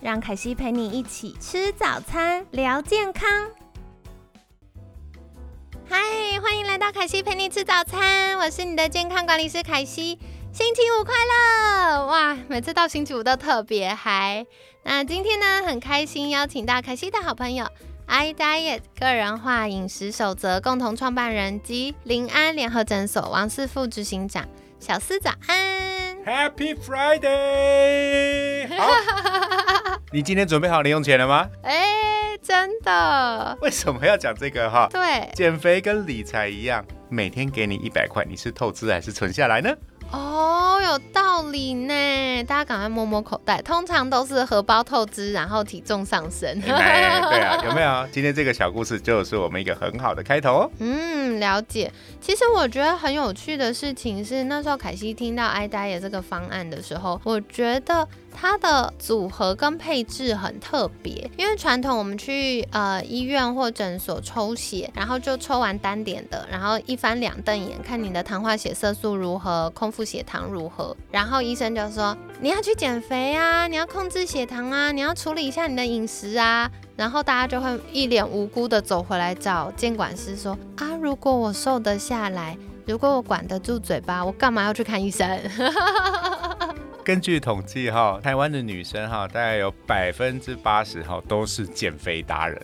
让凯西陪你一起吃早餐，聊健康。嗨，欢迎来到凯西陪你吃早餐，我是你的健康管理师凯西。星期五快乐！哇，每次到星期五都特别嗨。那今天呢，很开心邀请到凯西的好朋友 i Diet 个人化饮食守则共同创办人及临安联合诊所王师傅执行长小思早安，Happy Friday！好，你今天准备好零用钱了吗？哎，真的？为什么要讲这个哈？对，减肥跟理财一样，每天给你一百块，你是透支还是存下来呢？哦，有道理呢，大家赶快摸摸口袋，通常都是荷包透支，然后体重上升。对啊，有没有？今天这个小故事就是我们一个很好的开头哦。嗯，了解。其实我觉得很有趣的事情是，那时候凯西听到 i d a 这个方案的时候，我觉得。它的组合跟配置很特别，因为传统我们去呃医院或诊所抽血，然后就抽完单点的，然后一翻两瞪眼，看你的糖化血色素如何，空腹血糖如何，然后医生就说你要去减肥啊，你要控制血糖啊，你要处理一下你的饮食啊，然后大家就会一脸无辜的走回来找监管师说啊，如果我瘦得下来，如果我管得住嘴巴，我干嘛要去看医生？根据统计，哈，台湾的女生哈，大概有百分之八十哈都是减肥达人。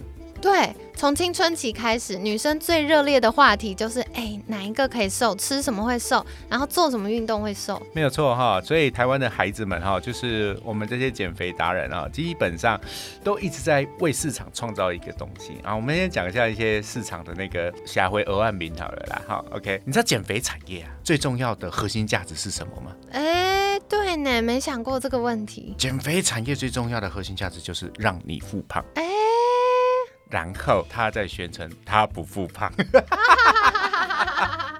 对，从青春期开始，女生最热烈的话题就是，哎，哪一个可以瘦？吃什么会瘦？然后做什么运动会瘦？没有错哈。所以台湾的孩子们哈，就是我们这些减肥达人啊，基本上都一直在为市场创造一个东西啊。我们先讲一下一些市场的那个下回额外名好了啦。哈，OK，你知道减肥产业啊最重要的核心价值是什么吗？哎，对呢，没想过这个问题。减肥产业最重要的核心价值就是让你复胖。哎。然后他再宣称他不复胖。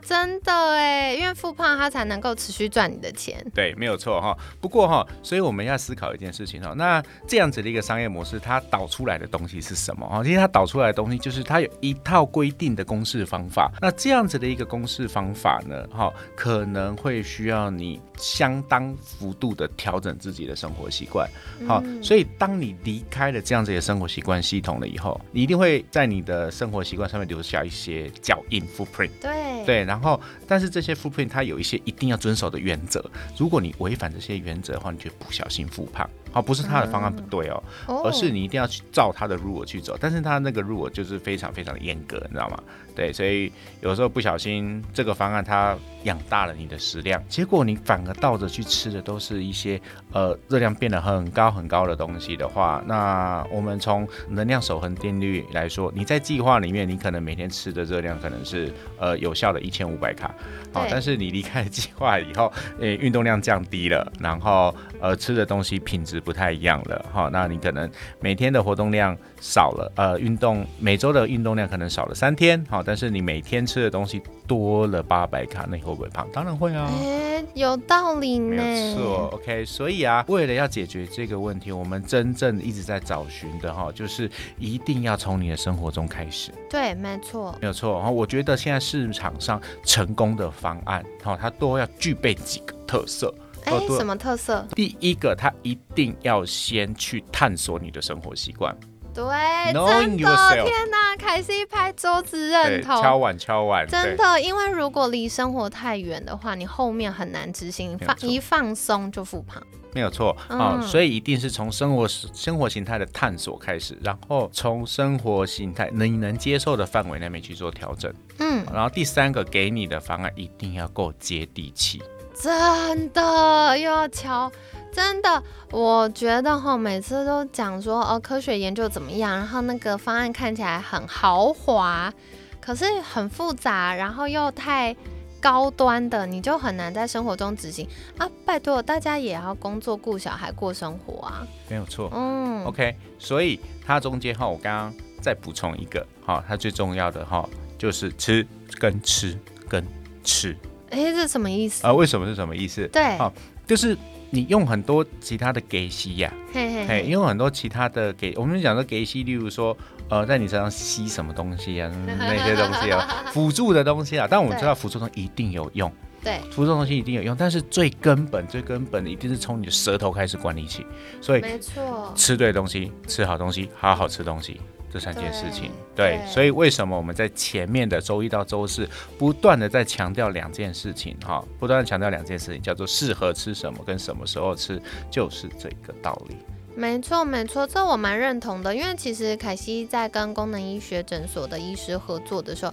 真的哎，因为复胖他才能够持续赚你的钱。对，没有错哈。不过哈，所以我们要思考一件事情哈。那这样子的一个商业模式，它导出来的东西是什么哈？其实它导出来的东西就是它有一套规定的公式方法。那这样子的一个公式方法呢，哈，可能会需要你相当幅度的调整自己的生活习惯。好，所以当你离开了这样子的生活习惯系统了以后，你一定会在你的生活习惯上面留下一些脚印 footprint。对对，然后，但是这些 footprint 它有一些一定要遵守的原则，如果你违反这些原则的话，你就不小心复胖。好，不是他的方案不对哦，而是你一定要去照他的 rule 去走，但是他那个 rule 就是非常非常的严格，你知道吗？对，所以有时候不小心这个方案它养大了你的食量，结果你反而倒着去吃的都是一些呃热量变得很高很高的东西的话，那我们从能量守恒定律来说，你在计划里面你可能每天吃的热量可能是呃有效的一千五百卡，好，但是你离开了计划以后，呃运动量降低了，然后呃吃的东西品质。不太一样了哈，那你可能每天的活动量少了，呃，运动每周的运动量可能少了三天，好，但是你每天吃的东西多了八百卡，那你会不会胖？当然会啊，哎，有道理呢，没错，OK，所以啊，为了要解决这个问题，我们真正一直在找寻的哈，就是一定要从你的生活中开始，对，没错，没有错，然后我觉得现在市场上成功的方案，哈，它都要具备几个特色。哎，什么特色？第一个，他一定要先去探索你的生活习惯。对，真的，天哪！凯西拍桌子认同，敲碗敲碗。真的，因为如果离生活太远的话，你后面很难执行，放一放松就复胖。没有错啊，所以一定是从生活生活形态的探索开始，然后从生活形态能能接受的范围内面去做调整。嗯，然后第三个，给你的方案一定要够接地气。真的又要敲，真的，我觉得哈，每次都讲说哦，科学研究怎么样，然后那个方案看起来很豪华，可是很复杂，然后又太高端的，你就很难在生活中执行啊！拜托，大家也要工作、顾小孩、过生活啊，没有错。嗯，OK，所以它中间哈，我刚刚再补充一个哈，它最重要的哈就是吃跟吃跟吃。哎，这什么意思啊？为什么是什么意思？对，好，就是你用很多其他的给吸呀，嘿嘿，用很多其他的给，我们讲的给吸，例如说。呃，在你身上吸什么东西啊？那些东西啊，辅助的东西啊。但我们知道辅助东西一定有用，对，辅助东西一定有用。但是最根本、最根本的一定是从你的舌头开始管理起。所以，没错，吃对东西，吃好东西，好好吃东西，这三件事情。对，所以为什么我们在前面的周一到周四不断的在强调两件事情？哈，不断的强调两件事情，叫做适合吃什么跟什么时候吃，就是这个道理。没错，没错，这我蛮认同的。因为其实凯西在跟功能医学诊所的医师合作的时候，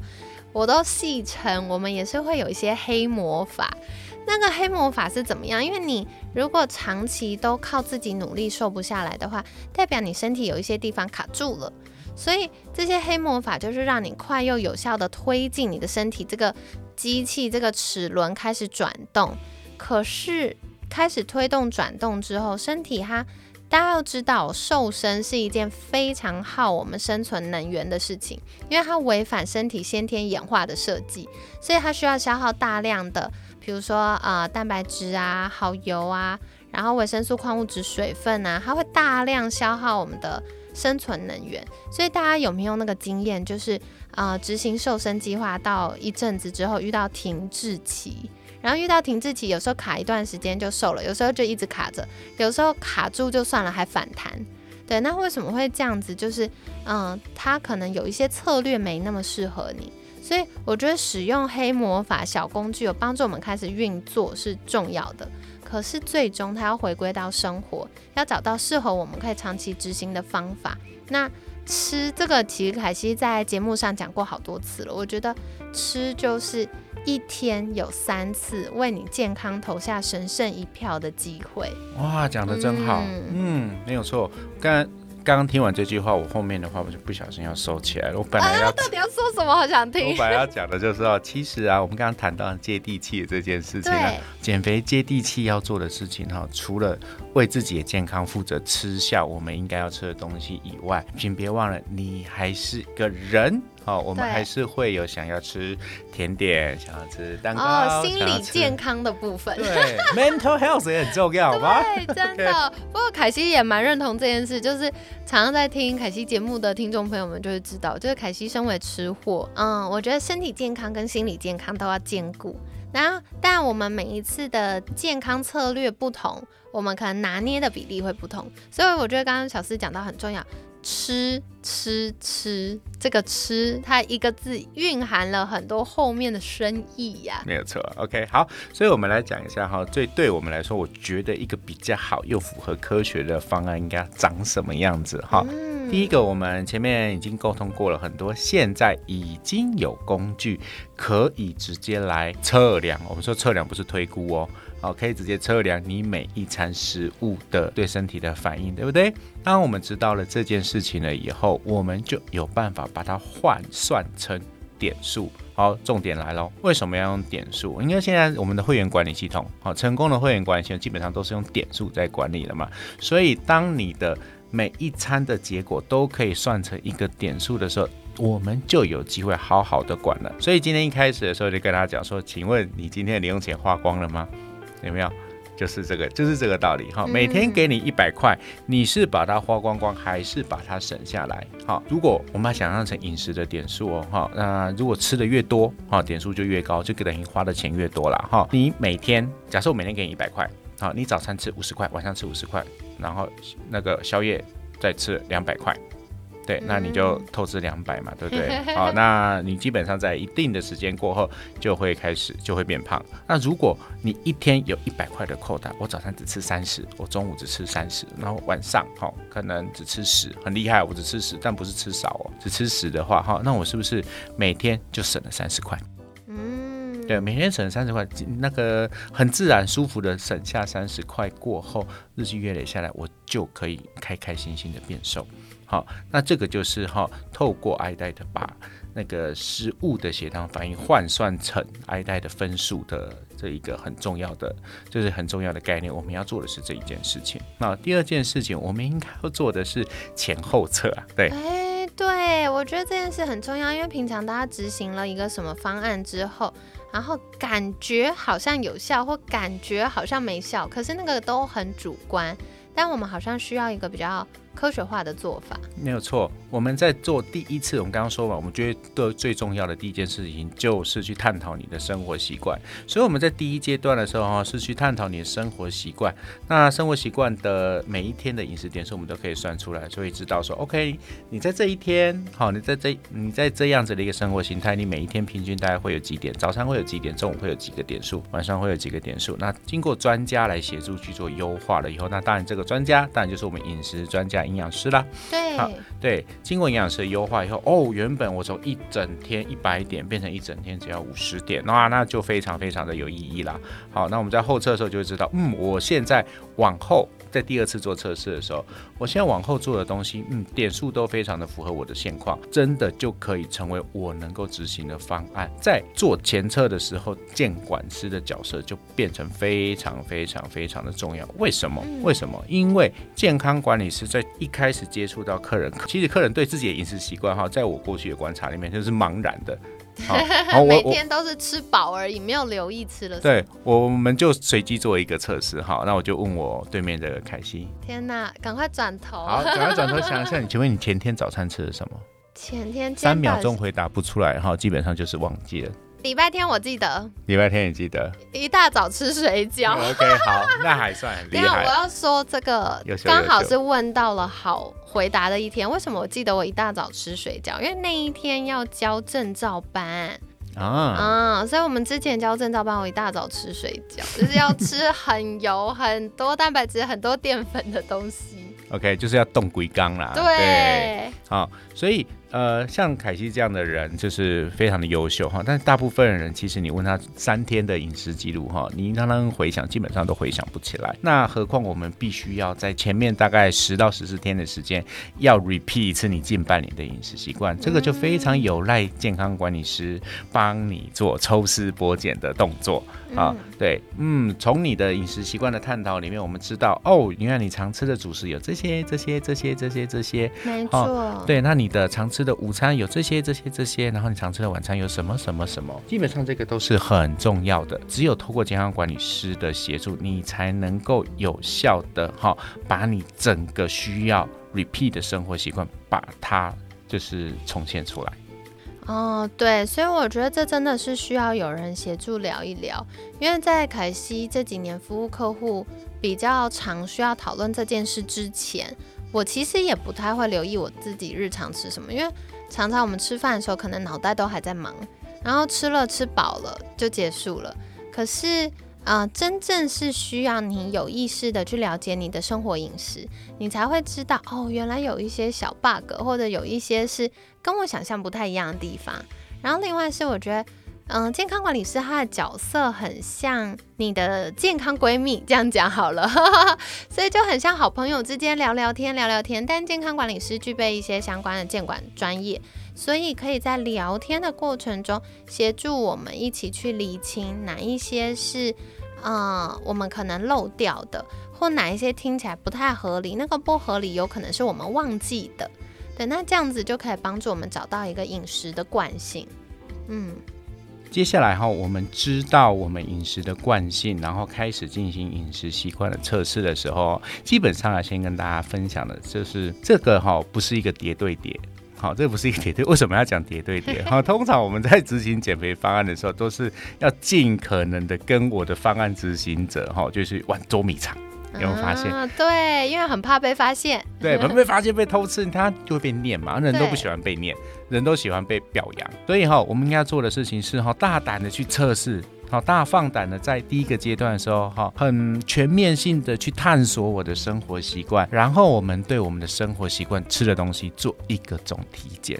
我都戏称我们也是会有一些黑魔法。那个黑魔法是怎么样？因为你如果长期都靠自己努力瘦不下来的话，代表你身体有一些地方卡住了。所以这些黑魔法就是让你快又有效的推进你的身体，这个机器这个齿轮开始转动。可是开始推动转动之后，身体它。大家要知道，瘦身是一件非常耗我们生存能源的事情，因为它违反身体先天演化的设计，所以它需要消耗大量的，比如说呃蛋白质啊、好油啊，然后维生素、矿物质、水分啊，它会大量消耗我们的生存能源。所以大家有没有那个经验，就是呃执行瘦身计划到一阵子之后遇到停滞期？然后遇到停滞期，有时候卡一段时间就瘦了，有时候就一直卡着，有时候卡住就算了还反弹。对，那为什么会这样子？就是，嗯，它可能有一些策略没那么适合你，所以我觉得使用黑魔法小工具有帮助我们开始运作是重要的。可是最终它要回归到生活，要找到适合我们可以长期执行的方法。那吃这个，其实凯西在节目上讲过好多次了。我觉得吃就是。一天有三次为你健康投下神圣一票的机会，哇，讲的真好，嗯，没有错。刚刚刚听完这句话，我后面的话我就不小心要收起来了。我本来要到底要说什么，好想听。我本来要讲的就是哦，其实啊，我们刚刚谈到接地气的这件事情啊，减肥接地气要做的事情哈，除了为自己的健康负责，吃下我们应该要吃的东西以外，请别忘了，你还是个人。好，我们还是会有想要吃甜点，想要吃蛋糕，哦，心理健康的部分，对，mental health 也很重要，好吗？对，真的。不过凯西也蛮认同这件事，就是常常在听凯西节目的听众朋友们就会知道，就是凯西身为吃货，嗯，我觉得身体健康跟心理健康都要兼顾。然后，但我们每一次的健康策略不同，我们可能拿捏的比例会不同，所以我觉得刚刚小思讲到很重要。吃吃吃，这个吃它一个字蕴含了很多后面的深意呀。没有错，OK，好，所以我们来讲一下哈，最对我们来说，我觉得一个比较好又符合科学的方案应该长什么样子哈。第一个，我们前面已经沟通过了很多，现在已经有工具可以直接来测量。我们说测量不是推估哦。好，可以直接测量你每一餐食物的对身体的反应，对不对？当我们知道了这件事情了以后，我们就有办法把它换算成点数。好，重点来喽，为什么要用点数？因为现在我们的会员管理系统，好，成功的会员管理系统基本上都是用点数在管理的嘛。所以，当你的每一餐的结果都可以算成一个点数的时候，我们就有机会好好的管了。所以今天一开始的时候就跟大家讲说，请问你今天的零用钱花光了吗？有没有？就是这个，就是这个道理哈。每天给你一百块，你是把它花光光，还是把它省下来？好，如果我们把想象成饮食的点数哦，哈，那如果吃的越多，哈，点数就越高，就等于花的钱越多了哈。你每天，假设我每天给你一百块，好，你早餐吃五十块，晚上吃五十块，然后那个宵夜再吃两百块。对，那你就透支两百嘛，对不对？好，那你基本上在一定的时间过后就会开始就会变胖。那如果你一天有一百块的扣打，我早上只吃三十，我中午只吃三十，然后晚上哈可能只吃十，很厉害，我只吃十，但不是吃少哦，只吃十的话哈，那我是不是每天就省了三十块？对，每天省三十块，那个很自然舒服的省下三十块过后，日积月累下来，我就可以开开心心的变瘦。好，那这个就是哈，透过 i 代的把那个食物的血糖反应换算成 i 代的分数的这一个很重要的，就是很重要的概念。我们要做的是这一件事情。那第二件事情，我们应该要做的是前后测啊。对，哎，对我觉得这件事很重要，因为平常大家执行了一个什么方案之后，然后感觉好像有效，或感觉好像没效，可是那个都很主观。但我们好像需要一个比较科学化的做法，没有错。我们在做第一次，我们刚刚说完，我们觉得最重要的第一件事情就是去探讨你的生活习惯。所以我们在第一阶段的时候哈，是去探讨你的生活习惯。那生活习惯的每一天的饮食点数，我们都可以算出来，所以知道说，OK，你在这一天，好，你在这你在这样子的一个生活形态，你每一天平均大概会有几点？早餐会有几点？中午会有几个点数？晚上会有几个点数？那经过专家来协助去做优化了以后，那当然这个专家当然就是我们饮食专家、营养师啦。对，好，对。经过营养师的优化以后，哦，原本我从一整天一百点变成一整天只要五十点，哇，那就非常非常的有意义啦。好，那我们在后测的时候就会知道，嗯，我现在往后在第二次做测试的时候，我现在往后做的东西，嗯，点数都非常的符合我的现况，真的就可以成为我能够执行的方案。在做前测的时候，监管师的角色就变成非常非常非常的重要。为什么？为什么？因为健康管理师在一开始接触到客人，其实客人。对自己的饮食习惯哈，在我过去的观察里面，就是茫然的，每天都是吃饱而已，没有留意吃了。对，我们就随机做一个测试好，那我就问我对面的凯西，天哪，赶快转头，好，赶快转头想一下，你请问你前天早餐吃了什么？前天三秒钟回答不出来哈，基本上就是忘记了。礼拜天我记得，礼拜天你记得，一大早吃水饺。OK，好，那还算厉害。我要说这个刚好是问到了好回答的一天。为什么我记得我一大早吃水饺？因为那一天要交证照班啊啊！所以我们之前交证照班，我一大早吃水饺，就是要吃很油、很多蛋白质、很多淀粉的东西。OK，就是要动鬼缸啦。对，好，所以。呃，像凯西这样的人就是非常的优秀哈，但是大部分人其实你问他三天的饮食记录哈，你让他回想，基本上都回想不起来。那何况我们必须要在前面大概十到十四天的时间，要 repeat 一次你近半年的饮食习惯，这个就非常有赖健康管理师帮你做抽丝剥茧的动作啊。对，嗯，从你的饮食习惯的探讨里面，我们知道哦，原来你常吃的主食有这些、这些、这些、这些、这些，没错。对，那你的常吃。的午餐有这些这些这些，然后你常吃的晚餐有什么什么什么，基本上这个都是很重要的。只有透过健康管理师的协助，你才能够有效的哈，把你整个需要 repeat 的生活习惯，把它就是重现出来。哦，对，所以我觉得这真的是需要有人协助聊一聊，因为在凯西这几年服务客户比较常需要讨论这件事之前。我其实也不太会留意我自己日常吃什么，因为常常我们吃饭的时候，可能脑袋都还在忙，然后吃了吃饱了就结束了。可是，呃，真正是需要你有意识的去了解你的生活饮食，你才会知道哦，原来有一些小 bug，或者有一些是跟我想象不太一样的地方。然后，另外是我觉得。嗯，健康管理师他的角色很像你的健康闺蜜，这样讲好了，所以就很像好朋友之间聊聊天，聊聊天。但健康管理师具备一些相关的监管专业，所以可以在聊天的过程中协助我们一起去理清哪一些是嗯我们可能漏掉的，或哪一些听起来不太合理，那个不合理有可能是我们忘记的。对，那这样子就可以帮助我们找到一个饮食的惯性，嗯。接下来哈，我们知道我们饮食的惯性，然后开始进行饮食习惯的测试的时候，基本上啊，先跟大家分享的就是这个哈，不是一个叠对叠，好，这不是一个叠对。为什么要讲叠对叠？哈，通常我们在执行减肥方案的时候，都是要尽可能的跟我的方案执行者哈，就是玩捉迷藏。有没有发现？对，因为很怕被发现。对，怕被发现被偷吃，他就会被念嘛。人都不喜欢被念，人都喜欢被表扬。所以哈，我们应该做的事情是哈，大胆的去测试，好大放胆的在第一个阶段的时候哈，很全面性的去探索我的生活习惯，然后我们对我们的生活习惯吃的东西做一个总体检，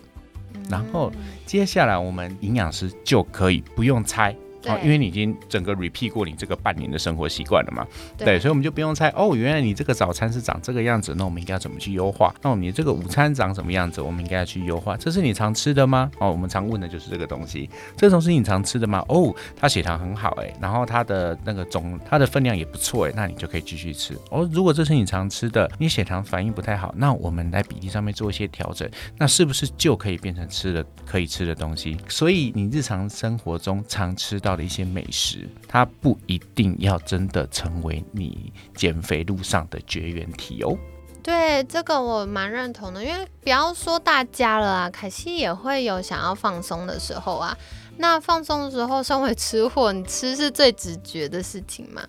然后接下来我们营养师就可以不用猜。哦，因为你已经整个 repeat 过你这个半年的生活习惯了嘛，对，所以我们就不用猜哦，原来你这个早餐是长这个样子，那我们应该要怎么去优化？那我们这个午餐长什么样子，我们应该要去优化？这是你常吃的吗？哦，我们常问的就是这个东西，这种是你常吃的吗？哦，它血糖很好哎，然后它的那个总它的分量也不错哎，那你就可以继续吃哦。如果这是你常吃的，你血糖反应不太好，那我们在比例上面做一些调整，那是不是就可以变成吃的可以吃的东西？所以你日常生活中常吃到到的一些美食，它不一定要真的成为你减肥路上的绝缘体哦。对这个我蛮认同的，因为不要说大家了啊，凯西也会有想要放松的时候啊。那放松的时候，身为吃货，你吃是最直觉的事情嘛。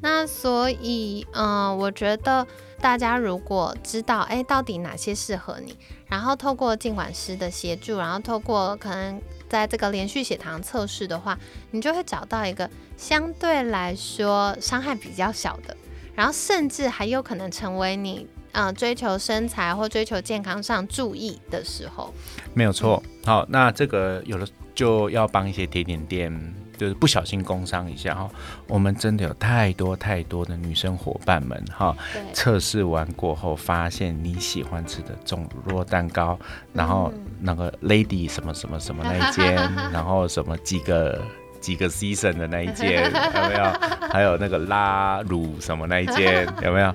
那所以，嗯，我觉得大家如果知道，哎，到底哪些适合你，然后透过尽管师的协助，然后透过可能在这个连续血糖测试的话，你就会找到一个相对来说伤害比较小的，然后甚至还有可能成为你。嗯，追求身材或追求健康上注意的时候，没有错。好，那这个有的就要帮一些甜点店，就是不小心工伤一下哈。我们真的有太多太多的女生伙伴们哈，测试完过后发现你喜欢吃的种乳酪蛋糕，然后那个 Lady 什么什么什么那一间，然后什么几个几个 season 的那一间有没有？还有那个拉乳什么那一间有没有？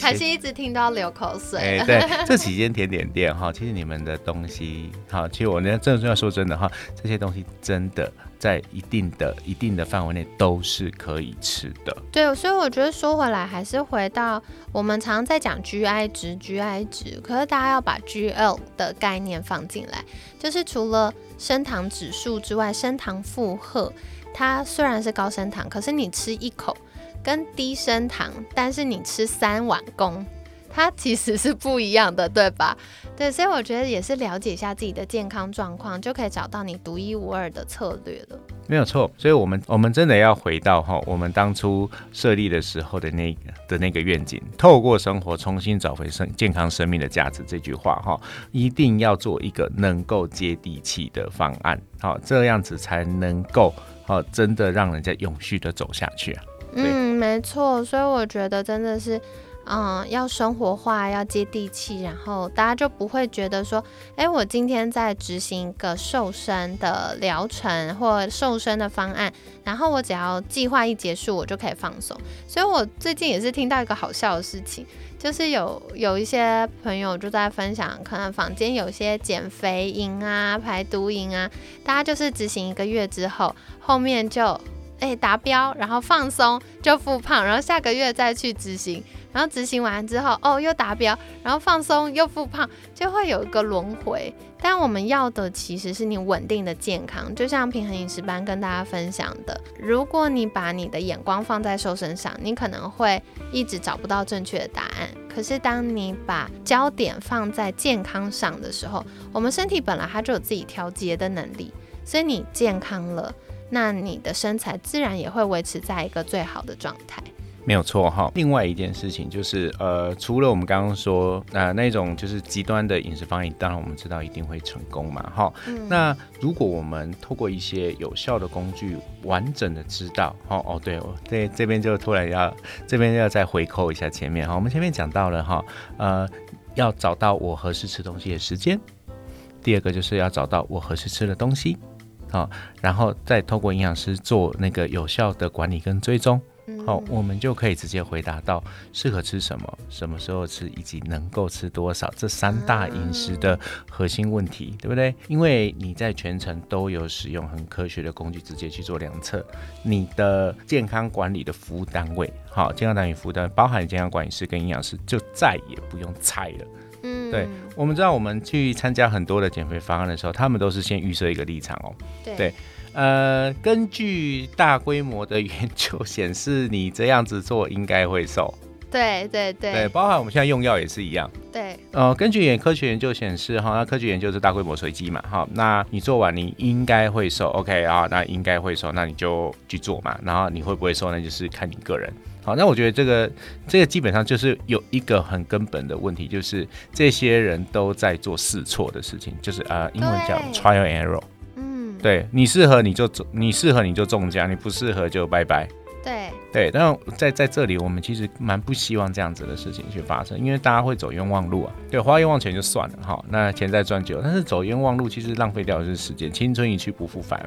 还是一直听到流口水。哎，对，这几间甜点店哈，其实你们的东西哈，其实我呢，真的要说真的哈，这些东西真的在一定的一定的范围内都是可以吃的。对，所以我觉得说回来，还是回到我们常在讲 GI 值，GI 值，可是大家要把 GL 的概念放进来，就是除了升糖指数之外，升糖负荷，它虽然是高升糖，可是你吃一口。跟低升糖，但是你吃三碗公，它其实是不一样的，对吧？对，所以我觉得也是了解一下自己的健康状况，就可以找到你独一无二的策略了。没有错，所以我们我们真的要回到哈，我们当初设立的时候的那个的那个愿景，透过生活重新找回生健康生命的价值这句话哈，一定要做一个能够接地气的方案，好，这样子才能够好真的让人家永续的走下去啊。嗯，没错，所以我觉得真的是，嗯，要生活化，要接地气，然后大家就不会觉得说，哎，我今天在执行一个瘦身的疗程或瘦身的方案，然后我只要计划一结束，我就可以放松。所以我最近也是听到一个好笑的事情，就是有有一些朋友就在分享，可能坊间有些减肥营啊、排毒营啊，大家就是执行一个月之后，后面就。哎，达标，然后放松就复胖，然后下个月再去执行，然后执行完之后，哦，又达标，然后放松又复胖，就会有一个轮回。但我们要的其实是你稳定的健康，就像平衡饮食班跟大家分享的，如果你把你的眼光放在瘦身上，你可能会一直找不到正确的答案。可是当你把焦点放在健康上的时候，我们身体本来它就有自己调节的能力，所以你健康了。那你的身材自然也会维持在一个最好的状态，没有错哈。另外一件事情就是，呃，除了我们刚刚说，那那种就是极端的饮食方案，当然我们知道一定会成功嘛，哈。那如果我们透过一些有效的工具，完整的知道，哦哦，对，我这这边就突然要这边要再回扣一下前面哈。我们前面讲到了哈，呃，要找到我合适吃东西的时间，第二个就是要找到我合适吃的东西。好，然后再透过营养师做那个有效的管理跟追踪，好，我们就可以直接回答到适合吃什么、什么时候吃以及能够吃多少这三大饮食的核心问题，对不对？因为你在全程都有使用很科学的工具直接去做量测，你的健康管理的服务单位，好，健康管理服务单位包含健康管理师跟营养师，就再也不用猜了。嗯，对，我们知道我们去参加很多的减肥方案的时候，他们都是先预设一个立场哦。对，呃，根据大规模的研究显示，你这样子做应该会瘦。对对对，对，包含我们现在用药也是一样。对，呃，根据研科学研究显示，哈，那科学研究是大规模随机嘛，哈，那你做完你应该会瘦，OK 啊，那应该会瘦，那你就去做嘛，然后你会不会瘦，那就是看你个人。好，那我觉得这个这个基本上就是有一个很根本的问题，就是这些人都在做试错的事情，就是呃，英文叫 trial error。嗯对你适合你就中，你适合你就中奖，你不适合就拜拜。对对，但在在这里，我们其实蛮不希望这样子的事情去发生，因为大家会走冤枉路啊。对，花冤枉钱就算了哈，那钱再赚就，但是走冤枉路其实浪费掉的是时间，青春一去不复返。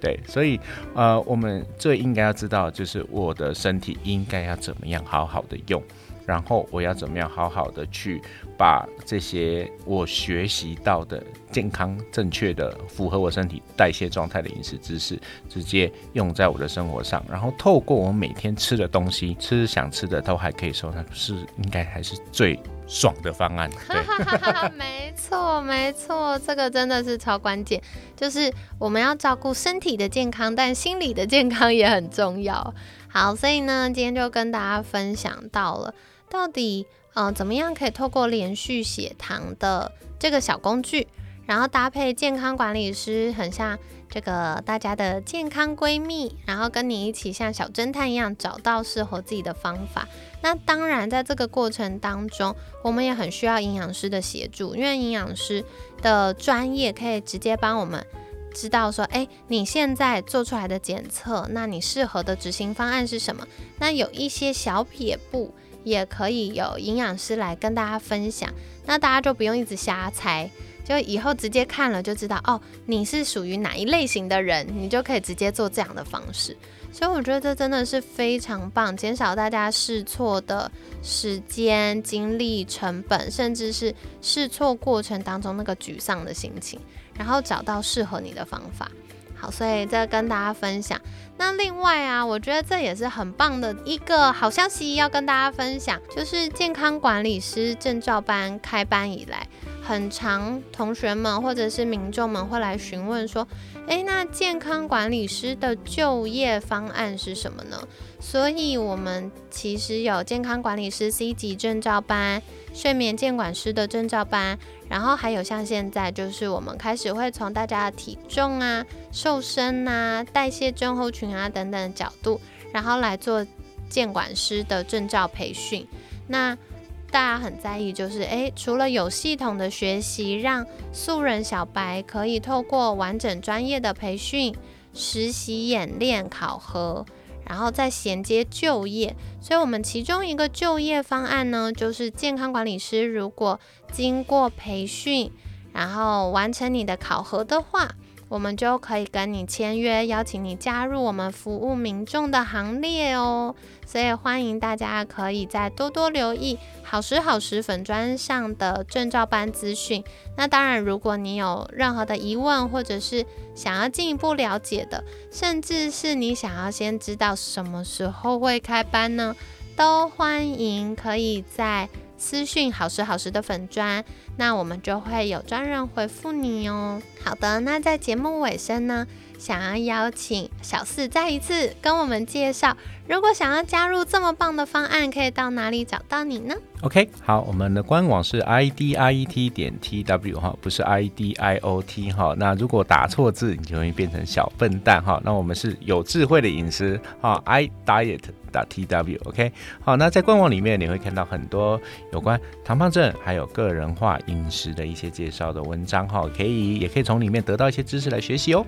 对，所以呃，我们最应该要知道，就是我的身体应该要怎么样好好的用。然后我要怎么样好好的去把这些我学习到的健康、正确的、符合我身体代谢状态的饮食知识，直接用在我的生活上。然后透过我每天吃的东西，吃想吃的都还可以收，那是应该还是最爽的方案。对，没错，没错，这个真的是超关键，就是我们要照顾身体的健康，但心理的健康也很重要。好，所以呢，今天就跟大家分享到了。到底，呃，怎么样可以透过连续血糖的这个小工具，然后搭配健康管理师，很像这个大家的健康闺蜜，然后跟你一起像小侦探一样找到适合自己的方法。那当然，在这个过程当中，我们也很需要营养师的协助，因为营养师的专业可以直接帮我们知道说，哎，你现在做出来的检测，那你适合的执行方案是什么？那有一些小撇步。也可以有营养师来跟大家分享，那大家就不用一直瞎猜，就以后直接看了就知道哦，你是属于哪一类型的人，你就可以直接做这样的方式。所以我觉得这真的是非常棒，减少大家试错的时间、精力、成本，甚至是试错过程当中那个沮丧的心情，然后找到适合你的方法。所以再跟大家分享。那另外啊，我觉得这也是很棒的一个好消息，要跟大家分享，就是健康管理师证照班开班以来，很长同学们或者是民众们会来询问说，诶，那健康管理师的就业方案是什么呢？所以我们其实有健康管理师 C 级证照班。睡眠监管师的证照班，然后还有像现在，就是我们开始会从大家的体重啊、瘦身啊、代谢症候群啊等等的角度，然后来做监管师的证照培训。那大家很在意，就是诶，除了有系统的学习，让素人小白可以透过完整专业的培训、实习演练、考核。然后再衔接就业，所以我们其中一个就业方案呢，就是健康管理师如果经过培训，然后完成你的考核的话。我们就可以跟你签约，邀请你加入我们服务民众的行列哦。所以欢迎大家可以再多多留意好时好时粉砖上的证照班资讯。那当然，如果你有任何的疑问，或者是想要进一步了解的，甚至是你想要先知道什么时候会开班呢，都欢迎可以在。私讯好时好时的粉砖，那我们就会有专人回复你哦。好的，那在节目尾声呢，想要邀请小四再一次跟我们介绍，如果想要加入这么棒的方案，可以到哪里找到你呢？OK，好，我们的官网是 i d i e t 点 t w 哈，不是 i d i o t 哈。那如果打错字，你就会变成小笨蛋哈。那我们是有智慧的饮食哈，i diet。打 T W OK 好，那在官网里面你会看到很多有关糖胖症还有个人化饮食的一些介绍的文章哈，可以也可以从里面得到一些知识来学习哦。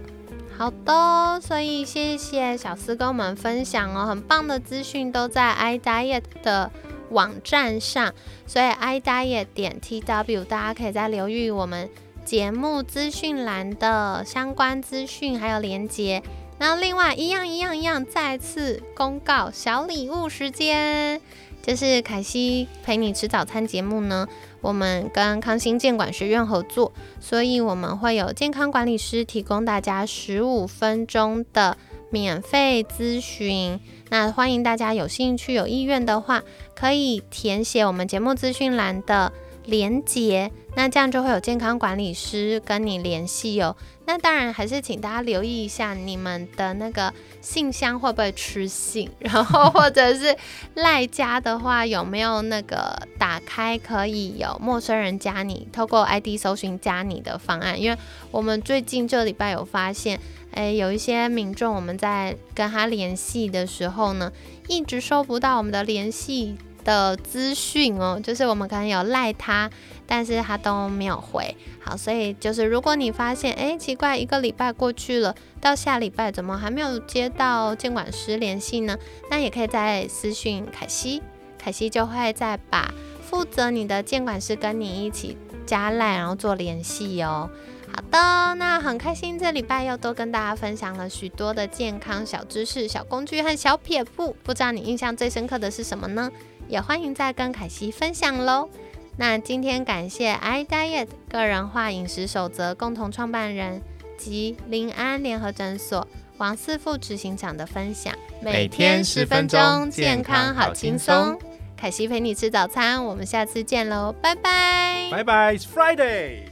好的，所以谢谢小司跟我们分享哦，很棒的资讯都在 i diet 的网站上，所以 i diet 点 T W 大家可以在留意我们节目资讯栏的相关资讯还有连接。那另外一样一样一样，再次公告小礼物时间，就是凯西陪你吃早餐节目呢。我们跟康心健管学院合作，所以我们会有健康管理师提供大家十五分钟的免费咨询。那欢迎大家有兴趣有意愿的话，可以填写我们节目资讯栏的连接。那这样就会有健康管理师跟你联系哦。那当然还是请大家留意一下你们的那个信箱会不会吃信，然后或者是赖加的话有没有那个打开可以有陌生人加你，透过 ID 搜寻加你的方案。因为我们最近这礼拜有发现，诶，有一些民众我们在跟他联系的时候呢，一直收不到我们的联系。的资讯哦，就是我们可能有赖他，但是他都没有回。好，所以就是如果你发现，哎，奇怪，一个礼拜过去了，到下礼拜怎么还没有接到监管师联系呢？那也可以在私讯凯西，凯西就会再把负责你的监管师跟你一起加赖，然后做联系哦。好的，那很开心，这礼拜又多跟大家分享了许多的健康小知识、小工具和小撇步。不知道你印象最深刻的是什么呢？也欢迎再跟凯西分享喽。那今天感谢 iDiet 个人化饮食守则共同创办人及临安联合诊所王四副执行长的分享。每天十分钟，健康好轻松。凯西陪你吃早餐，我们下次见喽，拜拜。拜拜，It's Friday。